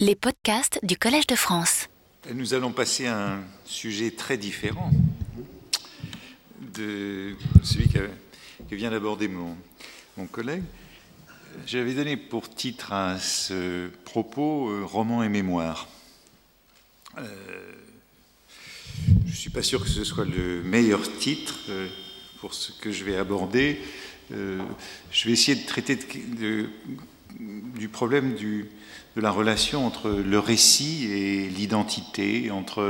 Les podcasts du Collège de France. Nous allons passer à un sujet très différent de celui que, vient d'aborder mon, collègue. J'avais donné pour titre à ce propos euh, roman et mémoire. Euh, je ne suis pas sûr que ce soit le meilleur titre euh, pour ce que je vais aborder. Euh, je vais essayer de traiter du problème du, de la relation entre le récit et l'identité, entre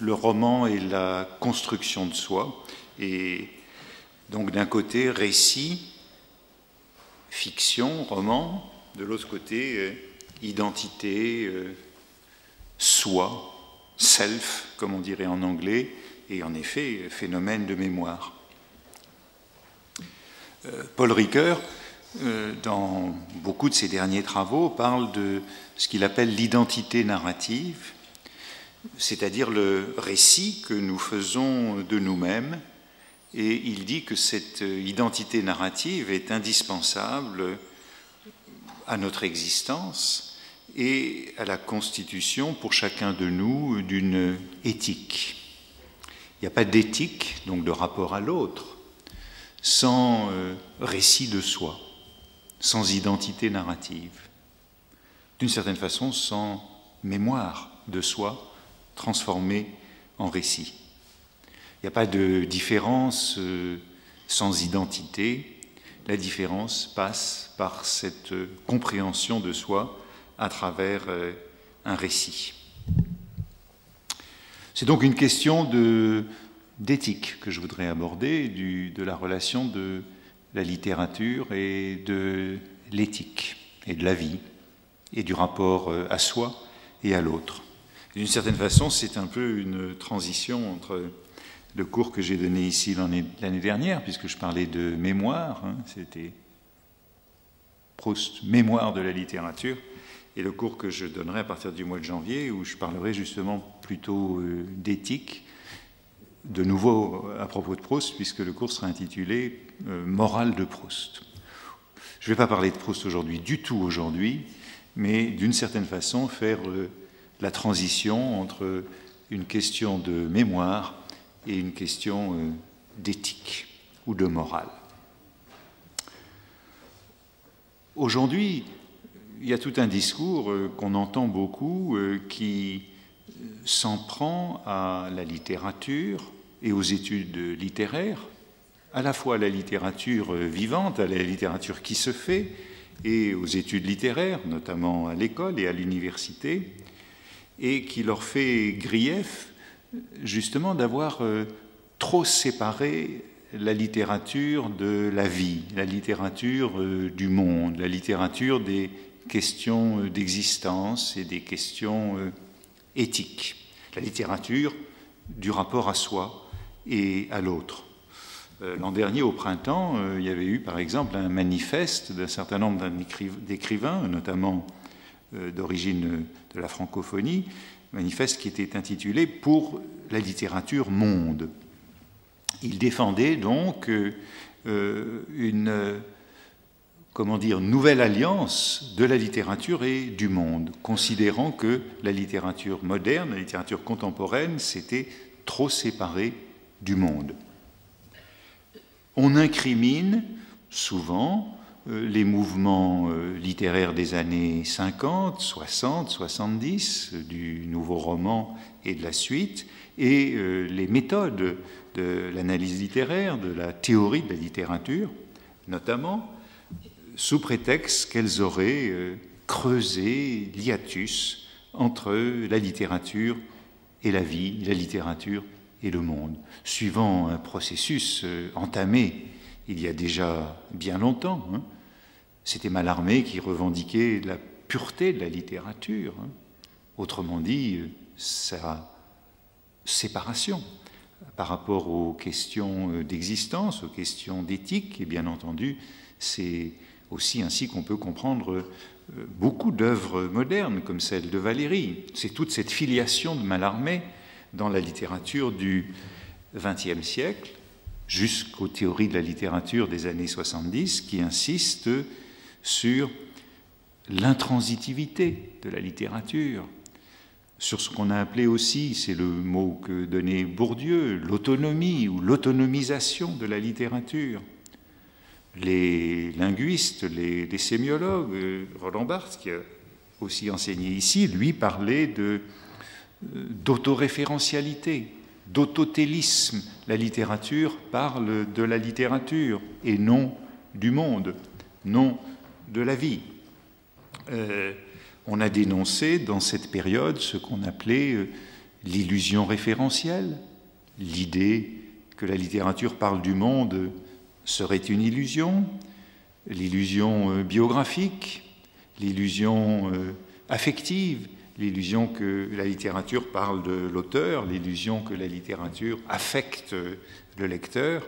le roman et la construction de soi. Et donc d'un côté, récit, fiction, roman, de l'autre côté, euh, identité, euh, soi, self, comme on dirait en anglais, et en effet, phénomène de mémoire. Euh, Paul Ricoeur, dans beaucoup de ses derniers travaux, parle de ce qu'il appelle l'identité narrative, c'est-à-dire le récit que nous faisons de nous-mêmes, et il dit que cette euh, identité narrative est indispensable à notre existence et à la constitution pour chacun de nous d'une éthique. Il n'y a pas d'éthique, donc de rapport à l'autre, sans euh, récit de soi, sans identité narrative, d'une certaine façon sans mémoire de soi transformée en récit. Il n'y a pas de différence euh, sans identité. La différence passe par cette compréhension de soi à travers euh, un récit. C'est donc une question d'éthique que je voudrais aborder, de la relation de la littérature et de l'éthique et de la vie et du rapport euh, à soi et à l'autre. D'une certaine façon, c'est un peu une transition entre le cours que j'ai donné ici l'année dernière, puisque je parlais de mémoire, hein, c'était Proust, mémoire de la littérature, et le cours que je donnerai à partir du mois de janvier, où je parlerai justement plutôt euh, d'éthique, de nouveau à propos de Proust, puisque le cours sera intitulé euh, Morale de Proust. Je ne vais pas parler de Proust aujourd'hui, du tout aujourd'hui, mais d'une certaine façon faire euh, la transition entre une question de mémoire et une question euh, d'éthique ou de morale. Aujourd'hui, il y a tout un discours qu'on entend beaucoup qui s'en prend à la littérature et aux études littéraires, à la fois à la littérature vivante, à la littérature qui se fait, et aux études littéraires, notamment à l'école et à l'université, et qui leur fait grief justement d'avoir euh, trop séparé la littérature de la vie, la littérature euh, du monde, la littérature des questions euh, d'existence et des questions éthiques, la littérature du rapport à soi et à l'autre. Euh, L'an dernier, au printemps, euh, il y avait eu par exemple un manifeste d'un certain nombre d'écrivains, notamment euh, d'origine de la francophonie, manifeste qui était intitulé Pour la littérature monde. Il défendait donc une comment dire, nouvelle alliance de la littérature et du monde, considérant que la littérature moderne, la littérature contemporaine, s'était trop séparée On incrimine souvent euh, les mouvements euh, littéraires des années 50, 60, 70, euh, du nouveau roman et de la suite, et euh, les méthodes de l'analyse littéraire, de la théorie de la littérature, notamment, sous prétexte qu'elles auraient creusé l'hiatus entre la littérature et la vie, la littérature et le monde, suivant un processus euh, entamé il y a déjà bien longtemps. hein. C'était Mallarmé qui revendiquait la pureté de la littérature, hein. autrement dit, sa séparation par rapport aux questions euh, d'existence, aux questions d'éthique, et bien entendu, c'est aussi ainsi qu'on peut comprendre euh, beaucoup d'œuvres modernes, comme celle de Valéry. C'est toute cette filiation de Mallarmé dans la littérature du XXe siècle, jusqu'aux théories de la littérature des années 70, qui insistent sur l'intransitivité de la littérature, sur ce qu'on a appelé aussi, c'est le mot que donnait Bourdieu, l'autonomie ou l'autonomisation de la littérature. Les linguistes, les, sémiologues, Roland Barthes, qui a aussi enseigné ici, lui parlait de, euh, d'autoréférentialité, d'autotélisme. La littérature parle de la littérature et non du monde, non de la vie. Euh, on a dénoncé dans cette période ce qu'on appelait euh, l'illusion référentielle, l'idée que la littérature parle du monde serait une illusion, l'illusion euh, biographique, l'illusion affective, l'illusion que la littérature parle de l'auteur, l'illusion que la littérature affecte le lecteur.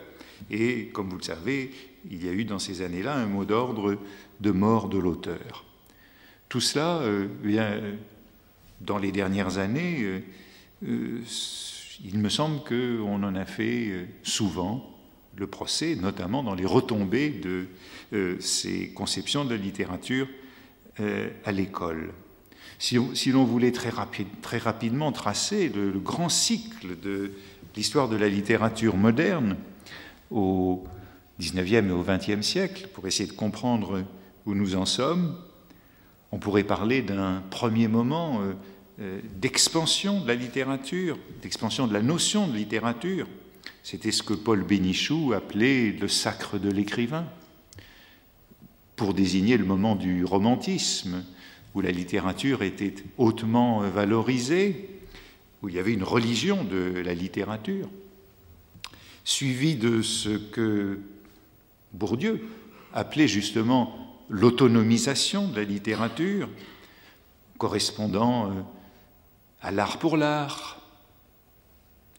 Et comme vous le savez, il y a eu dans ces années-là un mot d'ordre de mort de l'auteur. Tout cela, euh, dans les dernières années, euh, euh, il me semble qu'on en a fait souvent le procès, notamment dans les retombées de ces conceptions de la littérature à l'école. Si, l'on voulait très, rapidement tracer le, le grand cycle de l'histoire de la littérature moderne au XIXe et au XXe siècle, pour essayer de comprendre où nous en sommes, on pourrait parler d'un premier moment euh, euh, d'expansion de la littérature, d'expansion de la notion de littérature. C'était ce que Paul Bénichou appelait le sacre de l'écrivain, pour désigner le moment du romantisme, où la littérature était hautement valorisée, où il y avait une religion de la littérature, suivi de ce que Bourdieu appelait justement l'autonomisation de la littérature, correspondant euh, à l'art pour l'art,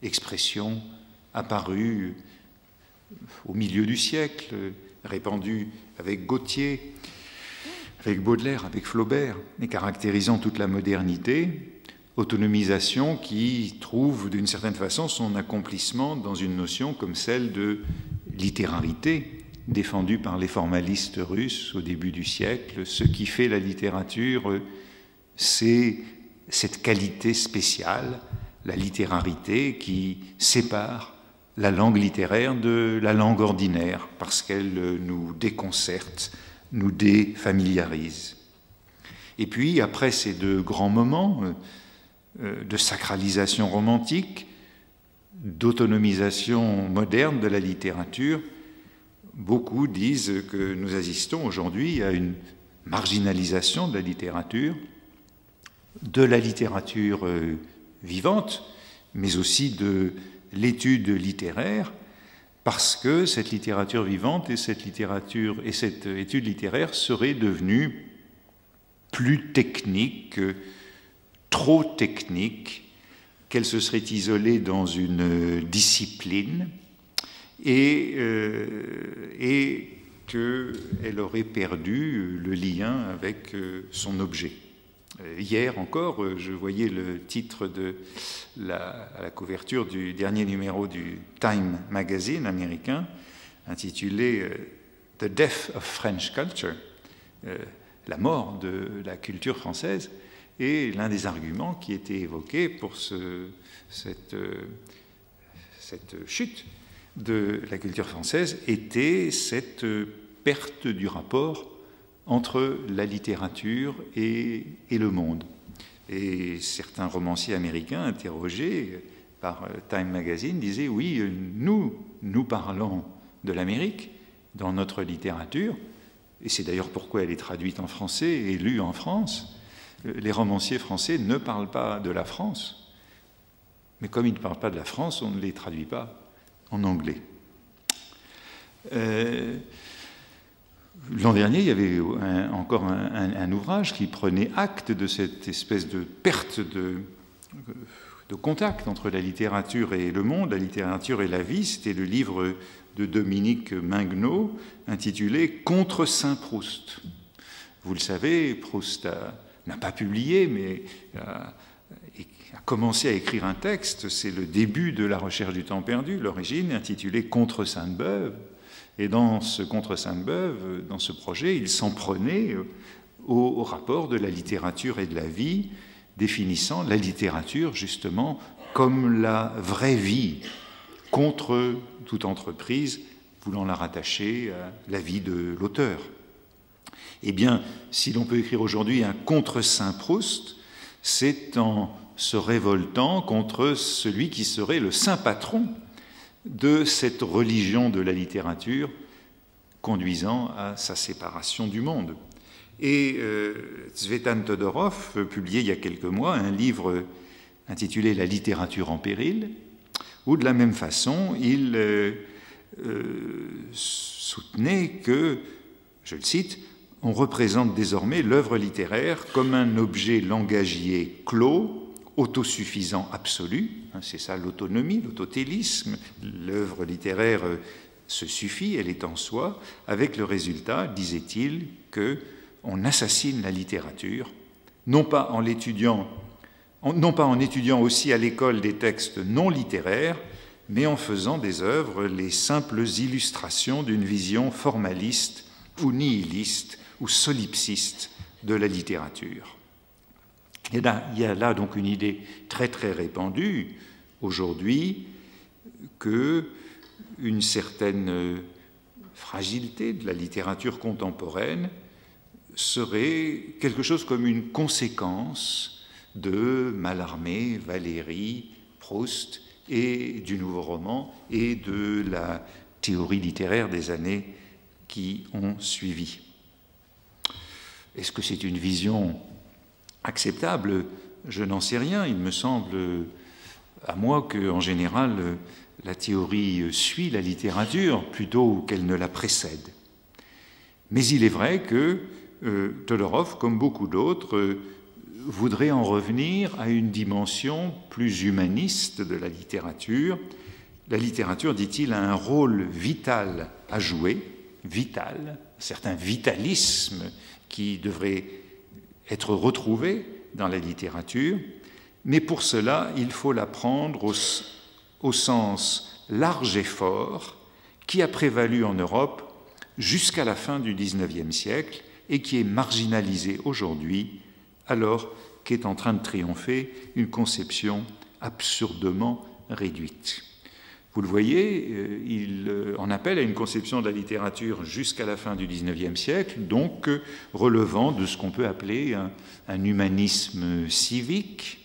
expression apparue au milieu du siècle, répandue avec Gautier, avec Baudelaire, avec Flaubert, et caractérisant toute la modernité, autonomisation qui trouve d'une certaine façon son accomplissement dans une notion comme celle de littérarité, défendu par les formalistes russes au début du siècle. Ce qui fait la littérature, c'est cette qualité spéciale, la littérarité, qui sépare la langue littéraire de la langue ordinaire, parce qu'elle nous déconcerte, nous défamiliarise. Et puis, après ces deux grands moments euh, de sacralisation romantique, d'autonomisation moderne de la littérature, beaucoup disent que nous assistons aujourd'hui à une marginalisation de la littérature, de la littérature euh, vivante, mais aussi de l'étude littéraire, parce que cette littérature vivante et cette littérature et cette étude littéraire seraient devenues plus techniques, trop techniques, qu'elles se seraient isolées dans une discipline et, euh, et qu'elle aurait perdu le lien avec euh, son objet. Euh, hier encore, je voyais le titre de la, couverture du dernier numéro du Time Magazine américain, intitulé The Death of French Culture, la mort de la culture française. Et l'un des arguments qui était évoqué pour ce, cette, cette chute, de la culture française était cette perte du rapport entre la littérature et, le monde. Et certains romanciers américains interrogés par Time Magazine disaient oui, nous, nous parlons de l'Amérique dans notre littérature, et c'est d'ailleurs pourquoi elle est traduite en français et lue en France. Les romanciers français ne parlent pas de la France, mais comme ils ne parlent pas de la France, on ne les traduit pas en anglais. Euh, l'an dernier, il y avait encore un, ouvrage qui prenait acte de cette espèce de perte de, contact entre la littérature et le monde, la littérature et la vie. C'était le livre de Dominique Mingnaud intitulé Contre Saint Proust. Vous le savez, Proust n'a pas publié, mais a, a commencé à écrire un texte, c'est le début de la recherche du temps perdu, l'origine, intitulé Contre Sainte-Beuve. Et dans ce Contre Sainte-Beuve, dans ce projet, il s'en prenait au rapport de la littérature et de la vie, définissant la littérature justement comme la vraie vie contre toute entreprise voulant la rattacher à la vie de l'auteur. Eh bien, si l'on peut écrire aujourd'hui un contre Saint Proust, c'est en se révoltant contre celui qui serait le saint patron de cette religion de la littérature conduisant à sa séparation du monde. Et euh, Todorov publié il y a quelques mois un livre intitulé La littérature en péril, où de la même façon il euh, euh, soutenait que, je le cite, on représente désormais l'œuvre littéraire comme un objet langagier clos, autosuffisant absolu, hein, c'est ça l'autonomie, l'autotélisme, l'œuvre littéraire euh, se suffit, elle est en soi, avec le résultat, disait-il, que on assassine la littérature, non pas en l'étudiant, non pas en étudiant aussi à l'école des textes non littéraires, mais en faisant des œuvres les simples illustrations d'une vision formaliste ou nihiliste ou solipsiste de la littérature. Il y a là donc une idée très très répandue aujourd'hui que une certaine fragilité de la littérature contemporaine serait quelque chose comme une conséquence de Mallarmé, Valéry, Proust et du nouveau roman et de la théorie littéraire des années qui ont suivi. Est-ce que c'est une vision acceptable Je n'en sais rien. Il me semble à moi qu'en général, la théorie suit la littérature plutôt qu'elle ne la précède. Mais il est vrai que euh, Todorov, comme beaucoup d'autres, euh, voudrait en revenir à une dimension plus humaniste de la littérature. La littérature, dit-il, a un rôle vital à jouer, vital, un certain vitalisme qui devrait être retrouvé dans la littérature, mais pour cela, il faut la prendre au, sens large et fort qui a prévalu en Europe jusqu'à la fin du XIXe siècle et qui est marginalisé aujourd'hui alors qu'est en train de triompher une conception absurdement réduite. Vous le voyez, euh, il euh, en appelle à une conception de la littérature jusqu'à la fin du XIXe siècle, donc euh, relevant de ce qu'on peut appeler un, humanisme civique,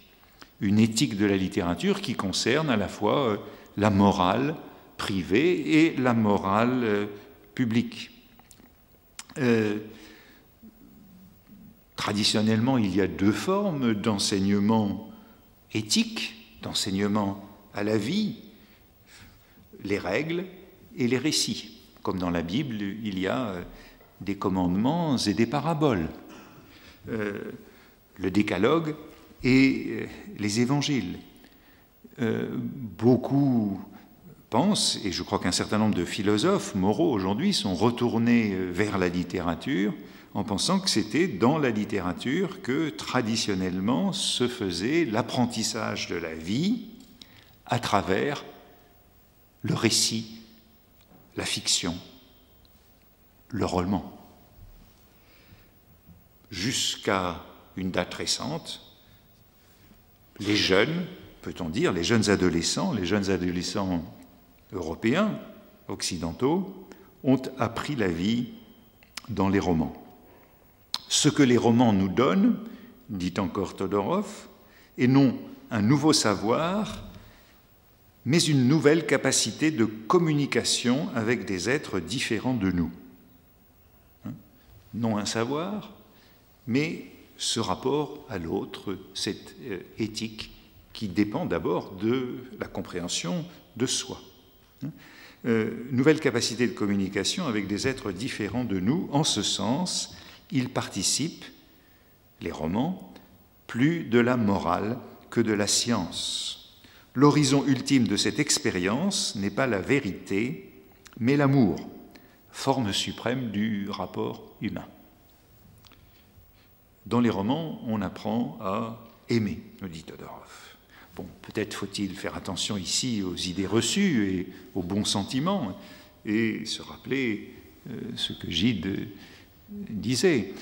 une éthique de la littérature qui concerne à la fois la morale privée et la morale publique. Traditionnellement, il y a deux formes d'enseignement éthique, d'enseignement à la vie, les règles et les récits. Comme dans la Bible, il y a euh, des commandements et des paraboles, euh, le décalogue et euh, les évangiles. beaucoup pensent, et je crois qu'un certain nombre de philosophes moraux aujourd'hui sont retournés vers la littérature en pensant que c'était dans la littérature que traditionnellement se faisait l'apprentissage de la vie à travers le récit, la fiction, le roman. Jusqu'à une date récente, les jeunes, peut-on dire, les jeunes adolescents, les jeunes adolescents européens, occidentaux, ont appris la vie dans les romans. Ce que les romans nous donnent, dit encore Todorov, est non un nouveau savoir, mais une nouvelle capacité de communication avec des êtres différents de nous. Hein? Non un savoir, mais ce rapport à l'autre, cette euh, éthique qui dépend d'abord de la compréhension de soi. Hein? Euh, nouvelle capacité de communication avec des êtres différents de nous, en ce sens, ils participent, les romans, plus de la morale que de la science. L'horizon ultime de cette expérience n'est pas la vérité, mais l'amour, forme suprême du rapport humain. Dans les romans, on apprend à aimer, nous dit Todorov. Bon, peut-être faut-il faire attention ici aux idées reçues et aux bons sentiments et se rappeler euh, ce que Gide disait,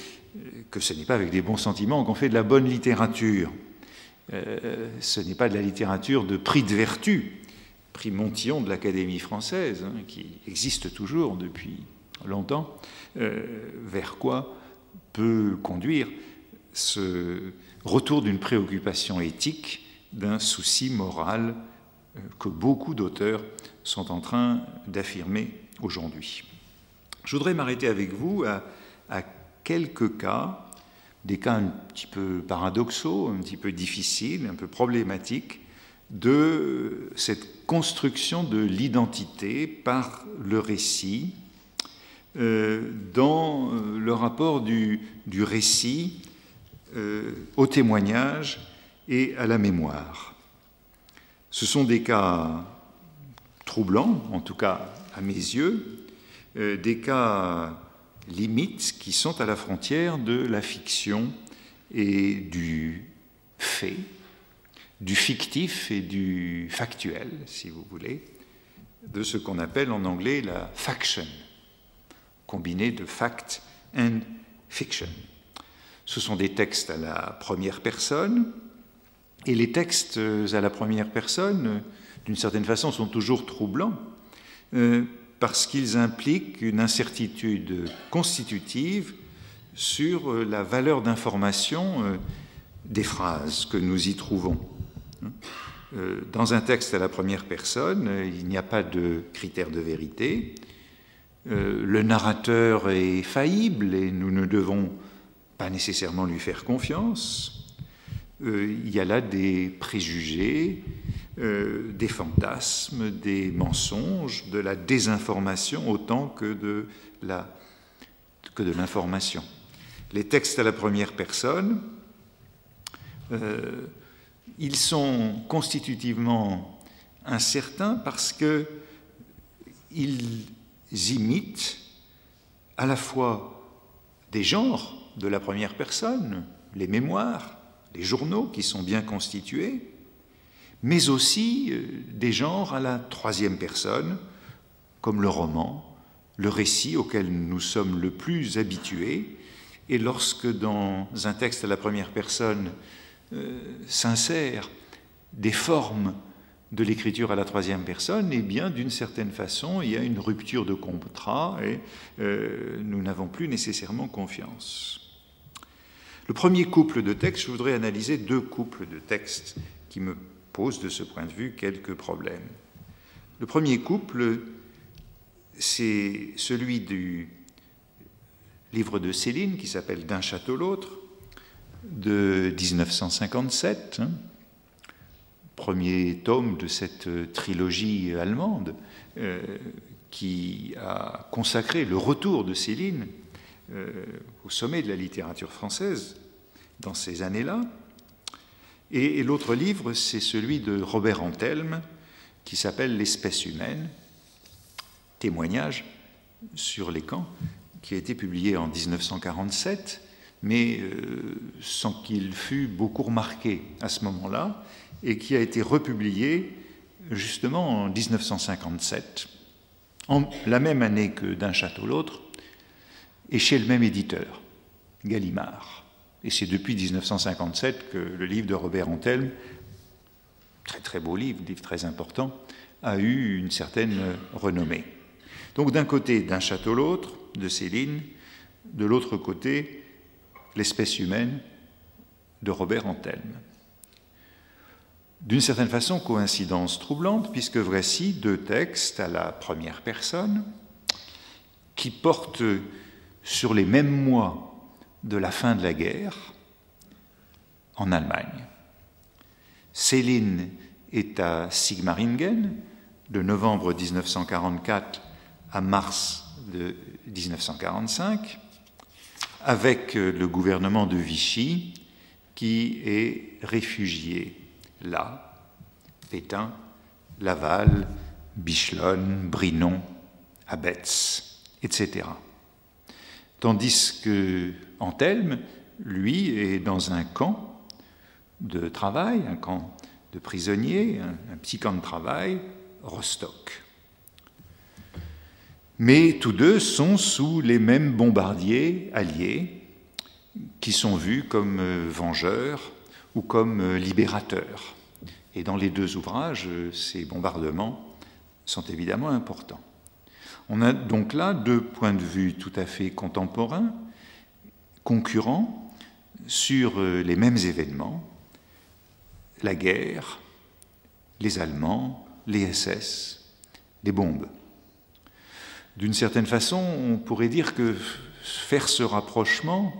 que ce n'est pas avec des bons sentiments qu'on fait de la bonne littérature. Euh, ce n'est pas de la littérature de prix de vertu, prix Montillon de l'Académie française, hein, qui existe toujours depuis longtemps, euh, vers quoi peut conduire ce retour d'une préoccupation éthique, d'un souci moral euh, que beaucoup d'auteurs sont en train d'affirmer aujourd'hui. Je voudrais m'arrêter avec vous à, à quelques cas, des cas un petit peu paradoxaux, un petit peu difficiles, un peu problématiques, de cette construction de l'identité par le récit, euh, dans euh, le rapport du, récit euh, au témoignage et à la mémoire. Ce sont des cas troublants, en tout cas à mes yeux, des cas limites qui sont à la frontière de la fiction et du fait, du fictif et du factuel, si vous voulez, de ce qu'on appelle en anglais la faction, combiné de fact and fiction. Ce sont des textes à la première personne, et les textes à la première personne, d'une certaine façon, sont toujours troublants. Euh, parce qu'ils impliquent une incertitude constitutive sur euh, la valeur d'information euh, des phrases que nous y trouvons. Euh, dans un texte à la première personne, il n'y a pas de critère de vérité. Le narrateur est faillible et nous ne devons pas nécessairement lui faire confiance. Il y a là des préjugés, euh, des fantasmes, des mensonges, de la désinformation autant que de l'information. Les textes à la première personne, euh, ils sont constitutivement incertains parce que ils imitent à la fois des genres de la première personne, les mémoires, les journaux qui sont bien constitués, mais aussi euh, des genres à la troisième personne, comme le roman, le récit auquel nous sommes le plus habitués, et lorsque dans un texte à la première personne euh, s'insèrent des formes de l'écriture à la troisième personne, eh bien, d'une certaine façon, il y a une rupture de contrat et euh, nous n'avons plus nécessairement confiance. Le premier couple de textes, je voudrais analyser deux couples de textes qui me pose de ce point de vue quelques problèmes. Le premier couple, c'est celui du livre de Céline qui s'appelle D'un château l'autre, de 1957, hein, premier tome de cette trilogie allemande euh, qui a consacré le retour de Céline euh, au sommet de la littérature française dans ces années-là. Et, l'autre livre, c'est celui de Robert Antelme, qui s'appelle L'espèce humaine, témoignage sur les camps, qui a été publié en 1947, mais euh, sans qu'il fût beaucoup remarqué à ce moment-là, et qui a été republié justement en 1957, en la même année que D'un château l'autre, et chez le même éditeur, Gallimard. Et c'est depuis 1957 que le livre de Robert Antelme, très très beau livre, livre très important, a eu une certaine renommée. Donc d'un côté, d'un château l'autre, de Céline, de l'autre côté, l'espèce humaine de Robert Antelme. D'une certaine façon, coïncidence troublante, puisque voici deux textes à la première personne qui portent sur les mêmes mois de la fin de la guerre en Allemagne. Céline est à Sigmaringen de novembre 1944 à mars de 1945 avec le gouvernement de Vichy qui est réfugié là, Pétain, Laval, Bichelonne, Brinon, Abetz, etc. Tandis que Antelme, lui, est dans un camp de travail, un camp de prisonniers, un, petit camp de travail, Rostock. Mais tous deux sont sous les mêmes bombardiers alliés, qui sont vus comme euh, vengeurs ou comme euh, libérateurs. Et dans les deux ouvrages, ces bombardements sont évidemment importants. On a donc là deux points de vue tout à fait contemporains, concurrents, sur les mêmes événements, la guerre, les Allemands, les SS, les bombes. D'une certaine façon, on pourrait dire que faire ce rapprochement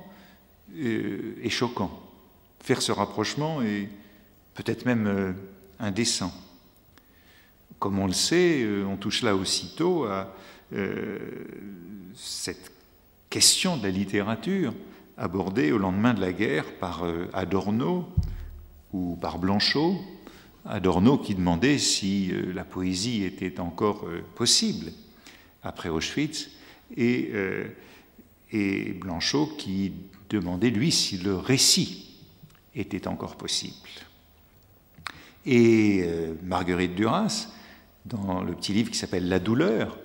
euh, est choquant. Faire ce rapprochement est peut-être même euh, indécent. Comme on le sait, euh, on touche là aussitôt à cette question de la littérature abordée au lendemain de la guerre par Adorno ou par Blanchot. Adorno qui demandait si la poésie était encore possible après Auschwitz, et, euh, et Blanchot qui demandait, lui, si le récit était encore possible. Et euh, Marguerite Duras, dans le petit livre qui s'appelle La douleur,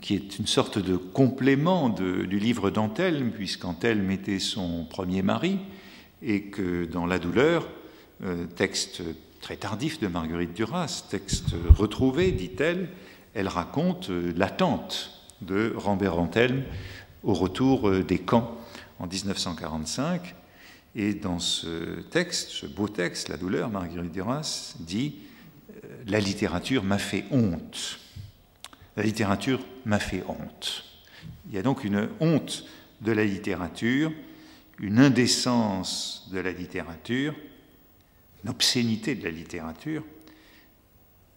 qui est une sorte de complément du livre d'Antelme, puisqu'Antelme était son premier mari, et que dans La douleur, euh, texte très tardif de Marguerite Duras, texte retrouvé, dit-elle, elle raconte euh, l'attente de Rambert Antelme au retour euh, des camps en 1945. Et dans ce texte, ce beau texte, La douleur, Marguerite Duras dit La littérature m'a fait honte. La littérature m'a fait honte. Il y a donc une honte de la littérature, une indécence de la littérature, une obscénité de la littérature,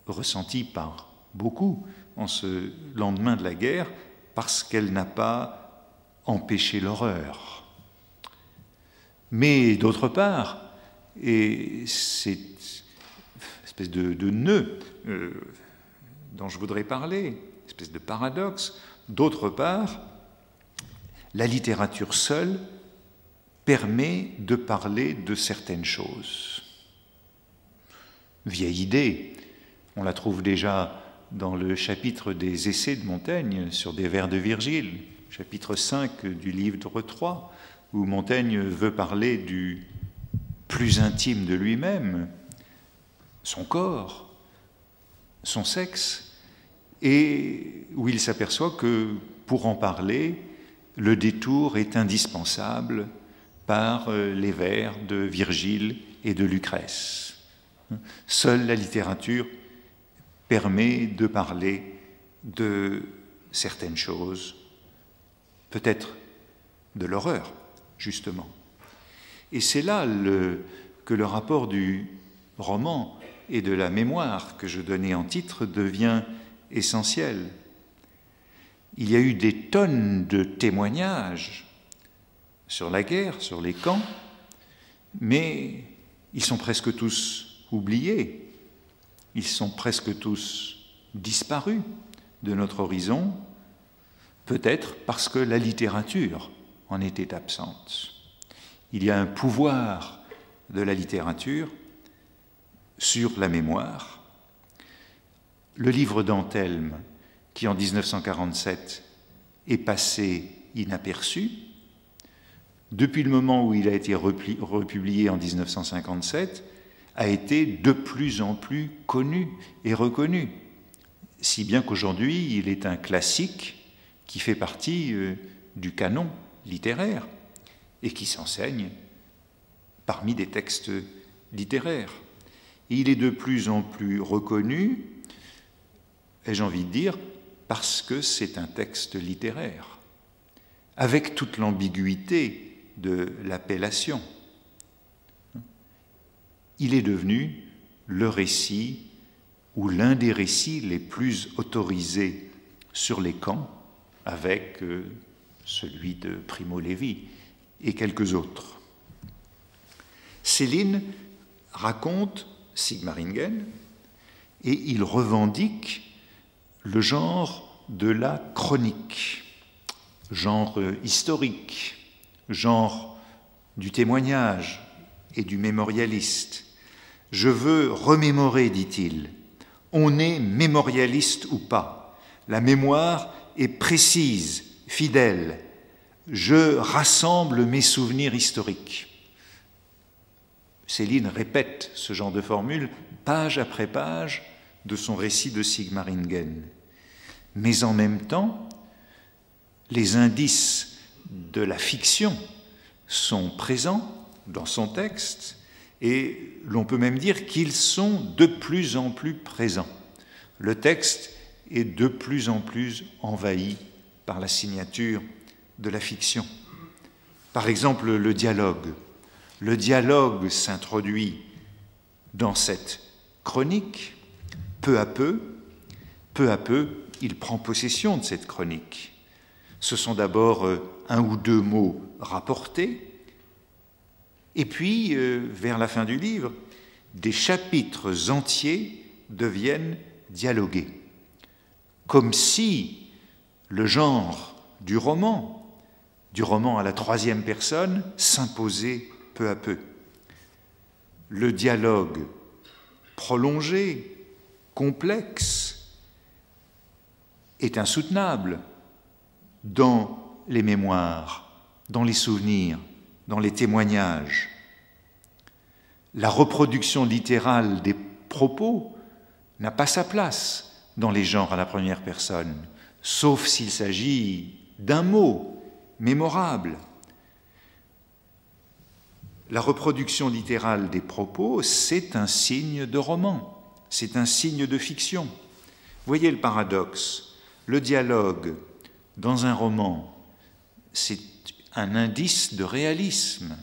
ressentie par beaucoup en ce lendemain de la guerre parce qu'elle n'a pas empêché l'horreur. Mais d'autre part, et c'est espèce de, de nœud euh, dont je voudrais parler, espèce de paradoxe, d'autre part, la littérature seule permet de parler de certaines choses. Vieille idée, on la trouve déjà dans le chapitre des Essais de Montaigne sur des vers de Virgile, chapitre 5 du livre 3, où Montaigne veut parler du plus intime de lui-même, son corps, son sexe, et où il s'aperçoit que pour en parler, le détour est indispensable par euh, les vers de Virgile et de Lucrèce. Seule la littérature permet de parler de certaines choses, peut-être de l'horreur, justement. Et c'est là que le rapport du roman et de la mémoire que je donnais en titre devient essentiel. Il y a eu des tonnes de témoignages sur la guerre, sur les camps, mais ils sont presque tous oubliés ils sont presque tous disparus de notre horizon, peut-être parce que la littérature en était absente. Il y a un pouvoir de la littérature sur la mémoire. Le livre d'Antelme, qui en 1947 est passé inaperçu, depuis le moment où il a été republié en 1957, a été de plus en plus connu et reconnu, si bien qu'aujourd'hui il est un classique qui fait partie euh, du canon littéraire et qui s'enseigne parmi des textes littéraires. il est de plus en plus reconnu, ai-je envie de dire, parce que c'est un texte littéraire, avec toute l'ambiguïté de l'appellation il est devenu le récit ou l'un des récits les plus autorisés sur les camps, avec euh, celui de Primo Levi et quelques autres. Céline raconte Sigmaringen et il revendique le genre de la chronique, genre historique, genre du témoignage et du mémorialiste, je veux remémorer, dit-il. On est mémorialiste ou pas? La mémoire est précise, fidèle. je rassemble mes souvenirs historiques. Céline répète ce genre de formule page après page de son récit de Sigmaringen. Mais en même temps, les indices de la fiction sont présents dans son texte et l'on peut même dire qu'ils sont de plus en plus présents. Le texte est de plus en plus envahi par la signature de la fiction. Par exemple, le dialogue. Le dialogue s'introduit dans cette chronique peu à peu, peu à peu, il prend possession de cette chronique. Ce sont d'abord euh, un ou deux mots rapportés, et puis, euh, vers la fin du livre, des chapitres entiers deviennent dialogués, comme si le genre du roman, du roman à la troisième personne, s'imposait peu à peu. Le dialogue prolongé, complexe, est insoutenable dans les mémoires, dans les souvenirs, dans les témoignages. La reproduction littérale des propos n'a pas sa place dans les genres à la première personne, sauf s'il s'agit d'un mot mémorable. La reproduction littérale des propos, c'est un signe de roman, c'est un signe de fiction. Voyez le paradoxe. Le dialogue dans un roman, c'est un indice de réalisme.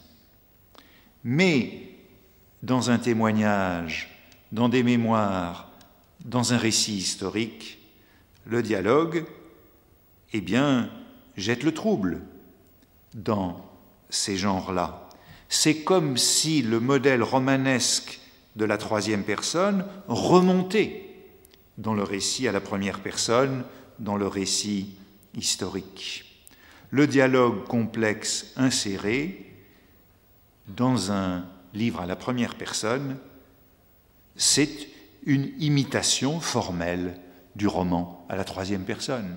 Mais dans un témoignage, dans des mémoires, dans un récit historique, le dialogue, eh bien, jette le trouble dans ces genres-là. C'est comme si le modèle romanesque de la troisième personne remontait dans le récit à la première personne, dans le récit historique le dialogue complexe inséré dans un livre à la première personne, c'est une imitation formelle du roman à la troisième personne.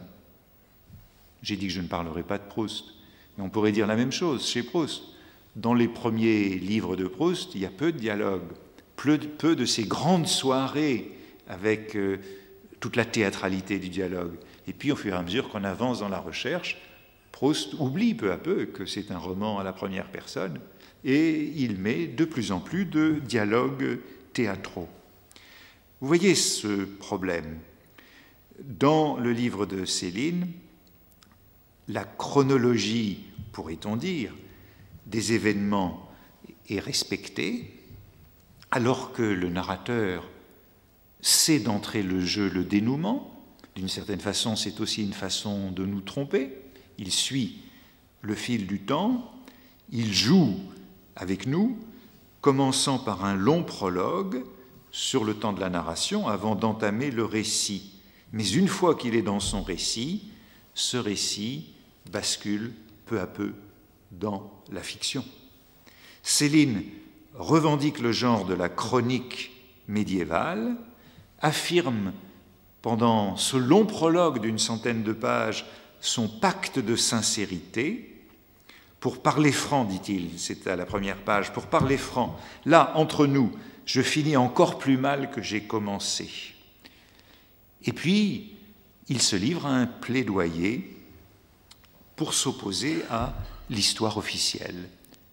J'ai dit que je ne parlerai pas de Proust, mais on pourrait dire la même chose chez Proust. Dans les premiers livres de Proust, il y a peu de dialogue, peu de, ces grandes soirées avec euh, toute la théâtralité du dialogue. Et puis, au fur et à mesure qu'on avance dans la recherche, Proust oublie peu à peu que c'est un roman à la première personne et il met de plus en plus de dialogues théâtraux. Vous voyez ce problème. Dans le livre de Céline, la chronologie, pourrait-on dire, des événements est respectée, alors que le narrateur sait d'entrer le jeu le dénouement. D'une certaine façon, c'est aussi une façon de nous tromper il suit le fil du temps, il joue avec nous, commençant par un long prologue sur le temps de la narration avant d'entamer le récit. Mais une fois qu'il est dans son récit, ce récit bascule peu à peu dans la fiction. Céline revendique le genre de la chronique médiévale, affirme pendant ce long prologue d'une centaine de pages son pacte de sincérité. Pour parler franc, dit-il, c'est à la première page, pour parler franc, là, entre nous, je finis encore plus mal que j'ai commencé. Et puis, il se livre à un plaidoyer pour s'opposer à l'histoire officielle,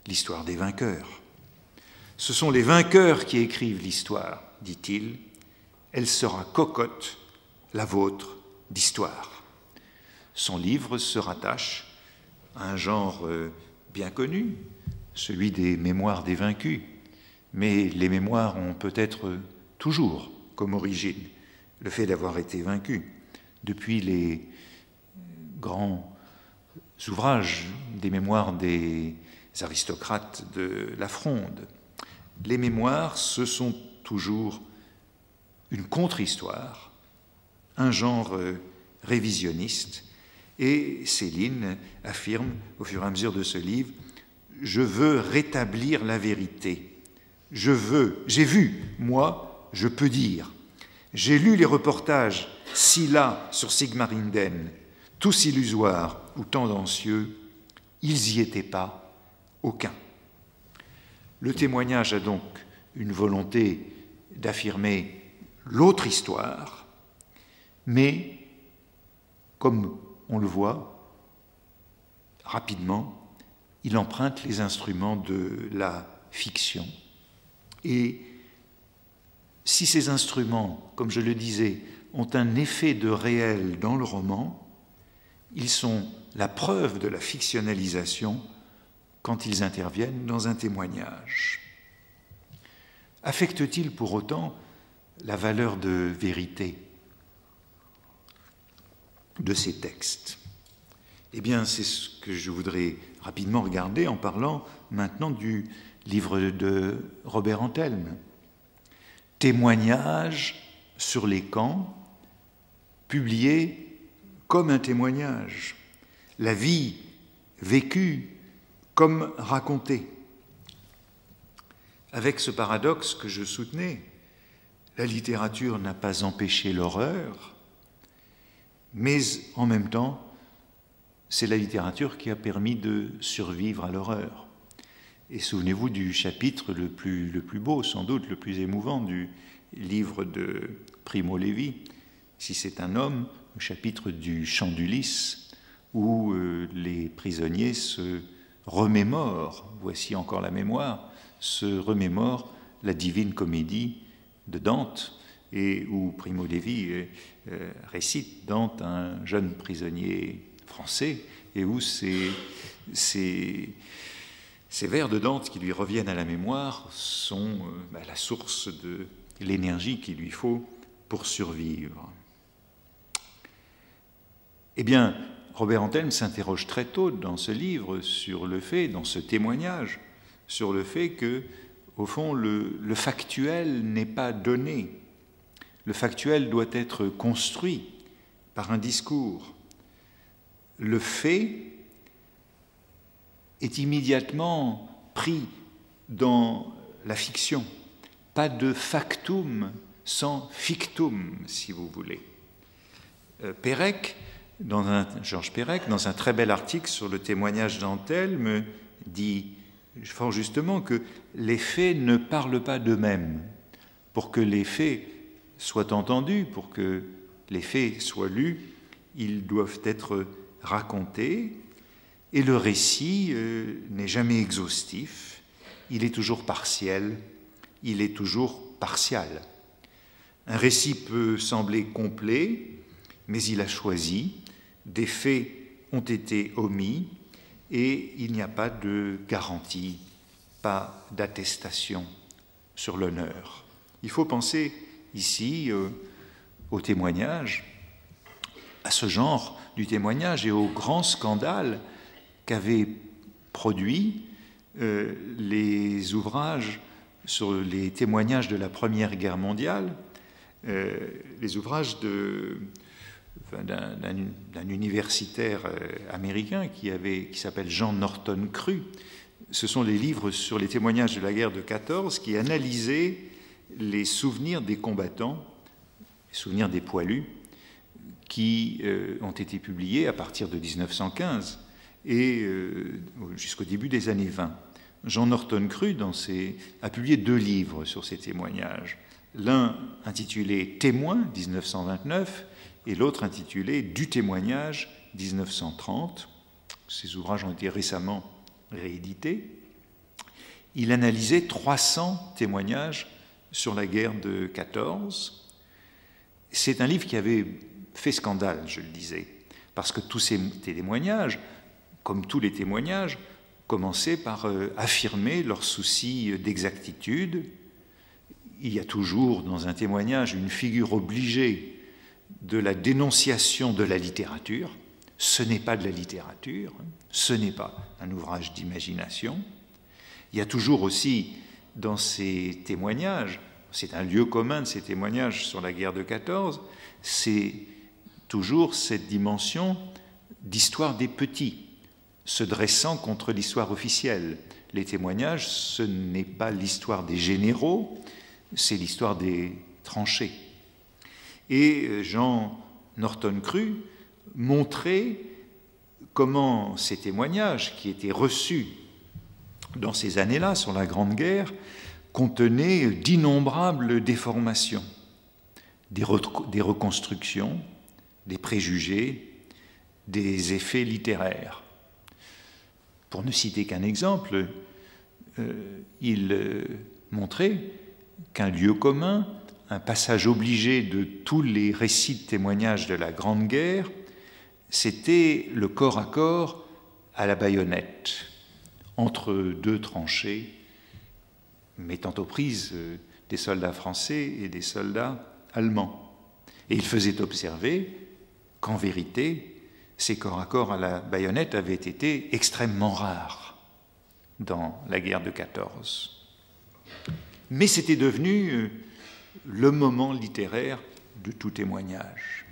l'histoire des vainqueurs. Ce sont les vainqueurs qui écrivent l'histoire, dit-il. Elle sera cocotte, la vôtre, d'histoire. Son livre se rattache à un genre euh, bien connu, celui des mémoires des vaincus. Mais les mémoires ont peut-être toujours comme origine le fait d'avoir été vaincus. Depuis les grands ouvrages des mémoires des aristocrates de la Fronde, les mémoires, ce sont toujours une contre-histoire, un genre euh, révisionniste et Céline affirme au fur et à mesure de ce livre, je veux rétablir la vérité. Je veux, j'ai vu, moi, je peux dire. J'ai lu les reportages ci là sur Sigmarinden, tous illusoires ou tendancieux, ils y étaient pas, aucun. Le témoignage a donc une volonté d'affirmer l'autre histoire, mais comme on le voit rapidement, il emprunte les instruments de la fiction. Et si ces instruments, comme je le disais, ont un effet de réel dans le roman, ils sont la preuve de la fictionnalisation quand ils interviennent dans un témoignage. Affecte-t-il pour autant la valeur de vérité? De ces textes Eh bien, c'est ce que je voudrais rapidement regarder en parlant maintenant du livre de Robert Antelme. Témoignage sur les camps, publié comme un témoignage. La vie vécue comme racontée. Avec ce paradoxe que je soutenais, la littérature n'a pas empêché l'horreur, mais en même temps, c'est la littérature qui a permis de survivre à l'horreur. Et souvenez-vous du chapitre le plus, beau, sans doute le plus émouvant du livre de Primo Levi, si c'est un homme, le chapitre du chant d'Ulysse, où euh, les prisonniers se remémorent, voici encore la mémoire, se remémorent la divine comédie de Dante, et où Primo Levi euh, euh, récite Dante, un jeune prisonnier français, et où ces, vers de Dante qui lui reviennent à la mémoire sont euh, bah, la source de l'énergie qu'il lui faut pour survivre. Eh bien, Robert Antelme s'interroge très tôt dans ce livre sur le fait, dans ce témoignage, sur le fait que, au fond, le factuel n'est pas donné. Le factuel doit être construit par un discours le fait est immédiatement pris dans la fiction. Pas de factum sans fictum, si vous voulez. Euh, Pérec, dans un, Georges Pérec, dans un très bel article sur le témoignage d'Antelme, dit fort justement que les faits ne parlent pas d'eux-mêmes. Pour que les faits soient entendus, pour que les faits soient lus, ils doivent être raconté, et le récit euh, n'est jamais exhaustif, il est toujours partiel, il est toujours partial. Un récit peut sembler complet, mais il a choisi, des faits ont été omis, et il n'y a pas de garantie, pas d'attestation sur l'honneur. Il faut penser ici euh, au témoignage, à ce genre du témoignage et au grand scandale qu'avaient produit euh, les ouvrages sur les témoignages de la Première Guerre mondiale, euh, les ouvrages d'un universitaire américain qui s'appelle Jean Norton Cru. Ce sont les livres sur les témoignages de la guerre de 14 qui analysaient les souvenirs des combattants, les souvenirs des poilus, qui euh, ont été publiés à partir de 1915 et euh, jusqu'au début des années 20. Jean Norton Cru dans ses, a publié deux livres sur ces témoignages. L'un intitulé Témoin 1929 et l'autre intitulé Du témoignage 1930. Ces ouvrages ont été récemment réédités. Il analysait 300 témoignages sur la guerre de 14. C'est un livre qui avait fait scandale, je le disais, parce que tous ces témoignages, comme tous les témoignages, commençaient par euh, affirmer leur souci d'exactitude. Il y a toujours dans un témoignage une figure obligée de la dénonciation de la littérature. Ce n'est pas de la littérature, ce n'est pas un ouvrage d'imagination. Il y a toujours aussi dans ces témoignages, c'est un lieu commun de ces témoignages sur la guerre de 14, c'est toujours cette dimension d'histoire des petits, se dressant contre l'histoire officielle. Les témoignages, ce n'est pas l'histoire des généraux, c'est l'histoire des tranchées. Et Jean Norton Cru montrait comment ces témoignages qui étaient reçus dans ces années-là sur la Grande Guerre contenaient d'innombrables déformations, des, reconstructions, des préjugés, des effets littéraires. Pour ne citer qu'un exemple, euh, il euh, montrait qu'un lieu commun, un passage obligé de tous les récits de témoignages de la Grande Guerre, c'était le corps à corps à la baïonnette, entre deux tranchées, mettant aux prises euh, des soldats français et des soldats allemands. Et il faisait observer qu'en vérité, ces corps à corps à la baïonnette avaient été extrêmement rares dans la guerre de 14. Mais c'était devenu euh, le moment littéraire de tout témoignage.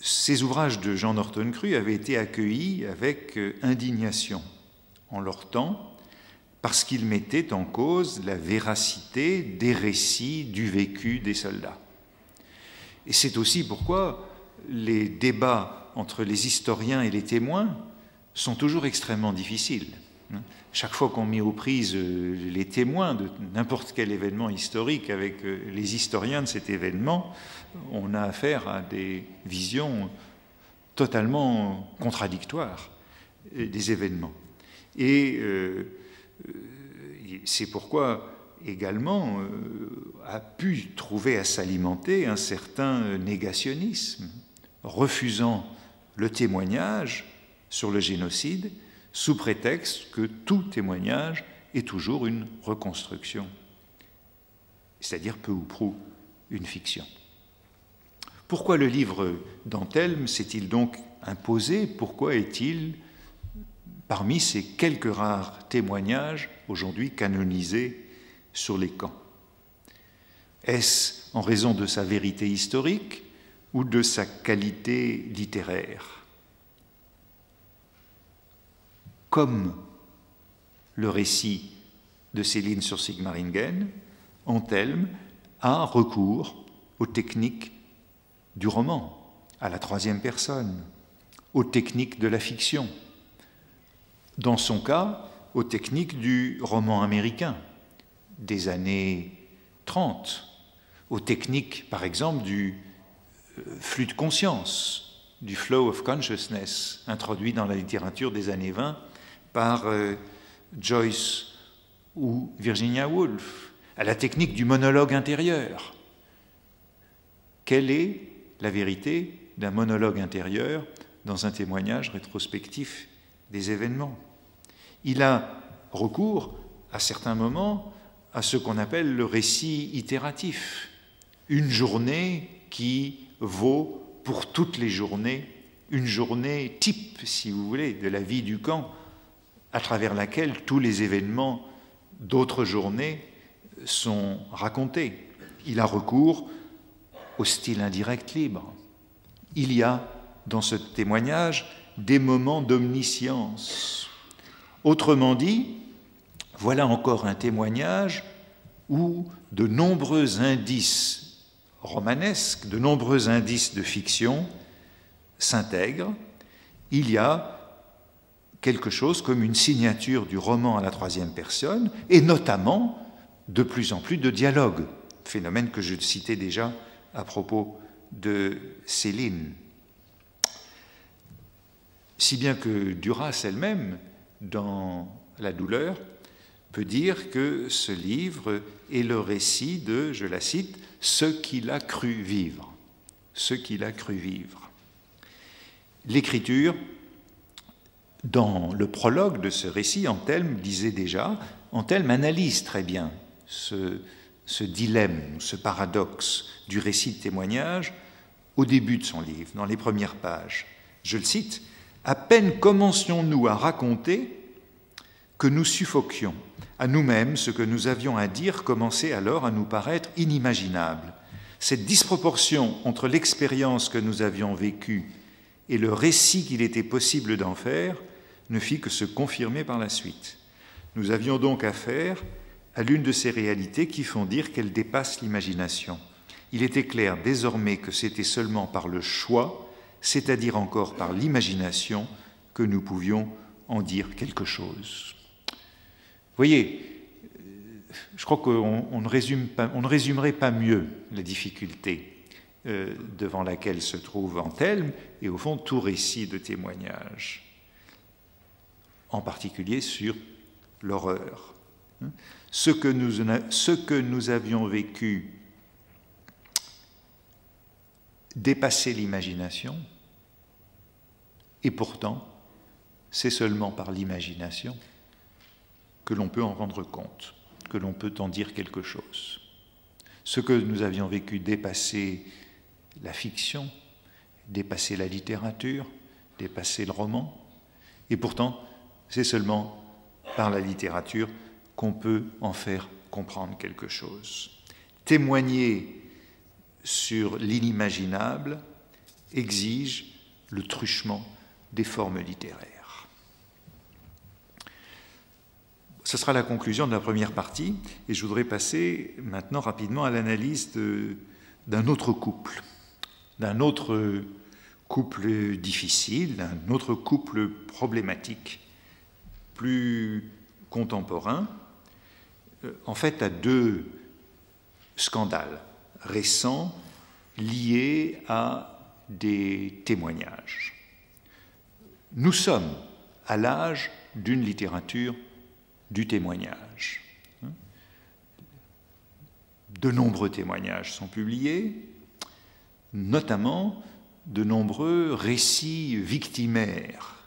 Ces ouvrages de Jean Norton Cru avaient été accueillis avec euh, indignation en leur temps, parce qu'ils mettaient en cause la véracité des récits du vécu des soldats. Et c'est aussi pourquoi les débats entre les historiens et les témoins sont toujours extrêmement difficiles. Chaque fois qu'on met aux prises euh, les témoins de n'importe quel événement historique avec euh, les historiens de cet événement, on a affaire à des visions totalement contradictoires euh, des événements. Et c'est pourquoi également a pu trouver à s'alimenter un certain négationnisme, refusant le témoignage sur le génocide sous prétexte que tout témoignage est toujours une reconstruction, c'est-à-dire peu ou prou une fiction. Pourquoi le livre d'Antelme s'est-il donc imposé? Pourquoi est-il parmi ces quelques rares témoignages aujourd'hui canonisés sur les camps Est-ce en raison de sa vérité historique ou de sa qualité littéraire? Comme le récit de Céline sur Sigmaringen, Antelme a recours aux techniques du roman, à la troisième personne, aux techniques de la fiction. Dans son cas, aux techniques du roman américain des années 30, aux techniques, par exemple, du euh, flux de conscience, du flow of consciousness, introduit dans la littérature des années 20 par euh, Joyce ou Virginia Woolf, à la technique du monologue intérieur. Quelle est la vérité d'un monologue intérieur dans un témoignage rétrospectif des événements? Il a recours, à certains moments, à ce qu'on appelle le récit itératif, une journée qui vaut pour toutes les journées, une journée type, si vous voulez, de la vie du camp, à travers laquelle tous les événements d'autres journées sont racontés. Il a recours au style indirect libre. Il y a dans ce témoignage des moments d'omniscience. Autrement dit, voilà encore un témoignage où de nombreux indices romanesques, de nombreux indices de fiction s'intègrent. Il y a quelque chose comme une signature du roman à la troisième personne, et notamment de plus en plus de dialogues, phénomène que je citais déjà à propos de Céline. Si bien que Duras elle-même, dans La douleur, peut dire que ce livre est le récit de, je la cite, ce qu'il a cru vivre. Ce qu'il a cru vivre. L'écriture dans le prologue de ce récit, Antelme disait déjà, Antelme analyse très bien ce, ce dilemme, ce paradoxe du récit de témoignage au début de son livre, dans les premières pages. Je le cite, À peine commencions-nous à raconter que nous suffoquions. À nous-mêmes, ce que nous avions à dire commençait alors à nous paraître inimaginable. Cette disproportion entre l'expérience que nous avions vécue et le récit qu'il était possible d'en faire ne fit que se confirmer par la suite. Nous avions donc affaire à l'une de ces réalités qui font dire qu'elle dépasse l'imagination. Il était clair désormais que c'était seulement par le choix, c'est-à-dire encore par l'imagination, que nous pouvions en dire quelque chose. Voyez, je crois qu'on on ne résumerait pas mieux la difficulté euh, devant laquelle se trouve Anthelme et au fond tout récit de témoignage, en particulier sur l'horreur. Ce que nous avions vécu dépassait l'imagination, et pourtant, c'est seulement par l'imagination que l'on peut en rendre compte, que l'on peut en dire quelque chose. Ce que nous avions vécu dépassait la fiction, dépassait la littérature, dépassait le roman, et pourtant, c'est seulement par la littérature qu'on peut en faire comprendre quelque chose. Témoigner sur l'inimaginable exige le truchement des formes littéraires. Ce sera la conclusion de la première partie et je voudrais passer maintenant rapidement à l'analyse d'un autre couple, d'un autre couple difficile, d'un autre couple problématique, plus contemporain, euh, en fait à deux scandales récents liés à des témoignages. Nous sommes à l'âge d'une littérature du témoignage. De nombreux témoignages sont publiés, notamment de nombreux récits victimaires,